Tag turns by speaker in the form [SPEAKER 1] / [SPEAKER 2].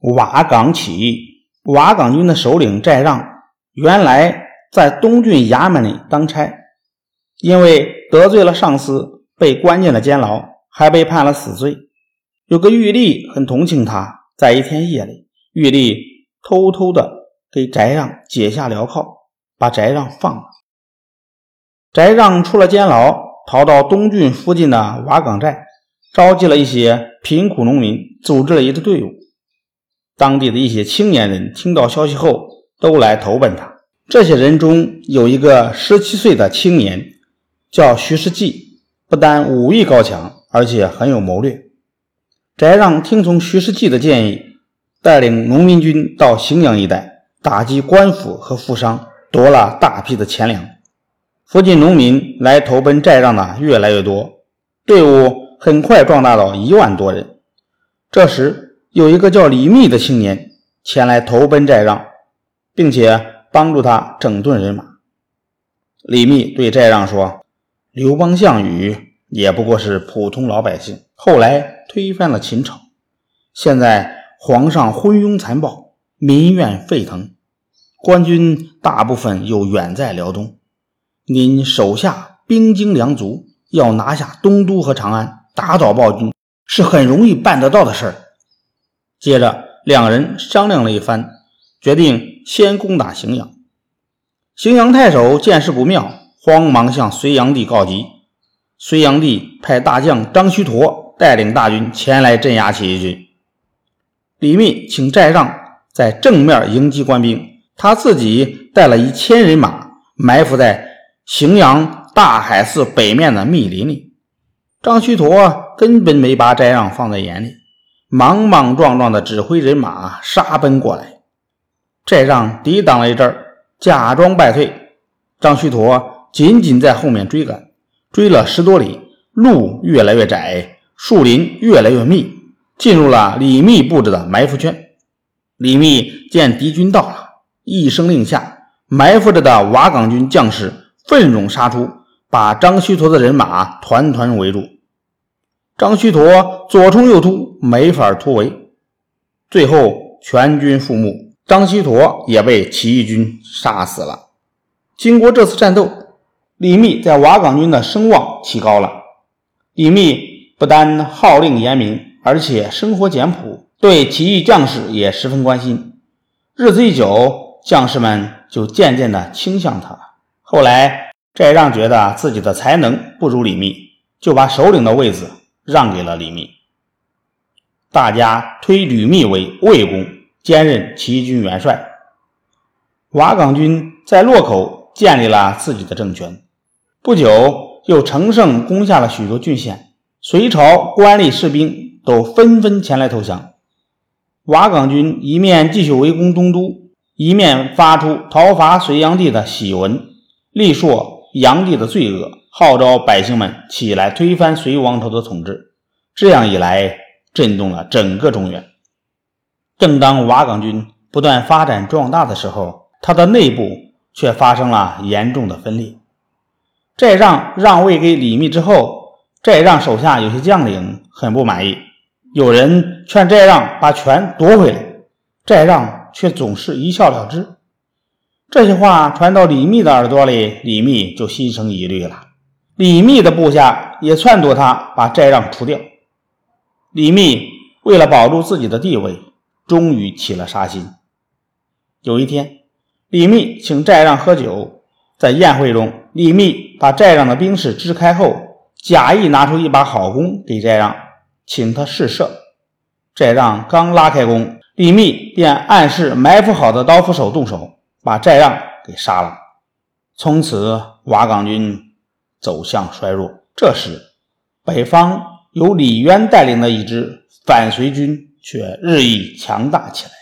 [SPEAKER 1] 瓦岗起义。瓦岗军的首领寨让原来在东郡衙门里当差，因为得罪了上司，被关进了监牢，还被判了死罪。有个狱吏很同情他，在一天夜里，狱吏偷偷的给翟让解下镣铐，把翟让放了。翟让出了监牢，逃到东郡附近的瓦岗寨，召集了一些贫苦农民，组织了一支队伍。当地的一些青年人听到消息后，都来投奔他。这些人中有一个十七岁的青年，叫徐世绩，不但武艺高强，而且很有谋略。翟让听从徐世绩的建议，带领农民军到荥阳一带打击官府和富商，夺了大批的钱粮。附近农民来投奔翟让的越来越多，队伍很快壮大到一万多人。这时，有一个叫李密的青年前来投奔翟让，并且帮助他整顿人马。李密对翟让说：“刘邦、项羽也不过是普通老百姓，后来推翻了秦朝，现在皇上昏庸残暴，民怨沸腾，官军大部分又远在辽东，您手下兵精粮足，要拿下东都和长安，打倒暴君，是很容易办得到的事儿。”接着，两人商量了一番，决定先攻打荥阳。荥阳太守见势不妙，慌忙向隋炀帝告急。隋炀帝派大将张须陀带领大军前来镇压起义军。李密请寨让在正面迎击官兵，他自己带了一千人马埋伏在荥阳大海寺北面的密林里。张须陀根本没把寨让放在眼里。莽莽撞撞的指挥人马杀奔过来，这让抵挡了一阵假装败退。张须陀紧紧在后面追赶，追了十多里，路越来越窄，树林越来越密，进入了李密布置的埋伏圈。李密见敌军到了，一声令下，埋伏着的瓦岗军将士奋勇杀出，把张须陀的人马团团围住。张须陀左冲右突，没法突围，最后全军覆没，张须陀也被起义军杀死了。经过这次战斗，李密在瓦岗军的声望提高了。李密不但号令严明，而且生活简朴，对起义将士也十分关心。日子一久，将士们就渐渐地倾向他。后来，翟让觉得自己的才能不如李密，就把首领的位子。让给了李密，大家推吕密为魏公，兼任齐军元帅。瓦岗军在洛口建立了自己的政权，不久又乘胜攻下了许多郡县，隋朝官吏士兵都纷纷前来投降。瓦岗军一面继续围攻东都，一面发出讨伐隋炀帝的檄文，力说炀帝的罪恶。号召百姓们起来推翻隋王朝的统治，这样一来，震动了整个中原。正当瓦岗军不断发展壮大的时候，他的内部却发生了严重的分裂。寨让让位给李密之后，寨让手下有些将领很不满意，有人劝寨让把权夺回来，寨让却总是一笑了之。这些话传到李密的耳朵里，李密就心生疑虑了。李密的部下也撺掇他把寨让除掉。李密为了保住自己的地位，终于起了杀心。有一天，李密请寨让喝酒，在宴会中，李密把寨让的兵士支开后，假意拿出一把好弓给寨让，请他试射。寨让刚拉开弓，李密便暗示埋伏好的刀斧手动手，把寨让给杀了。从此，瓦岗军。走向衰弱。这时，北方由李渊带领的一支反隋军却日益强大起来。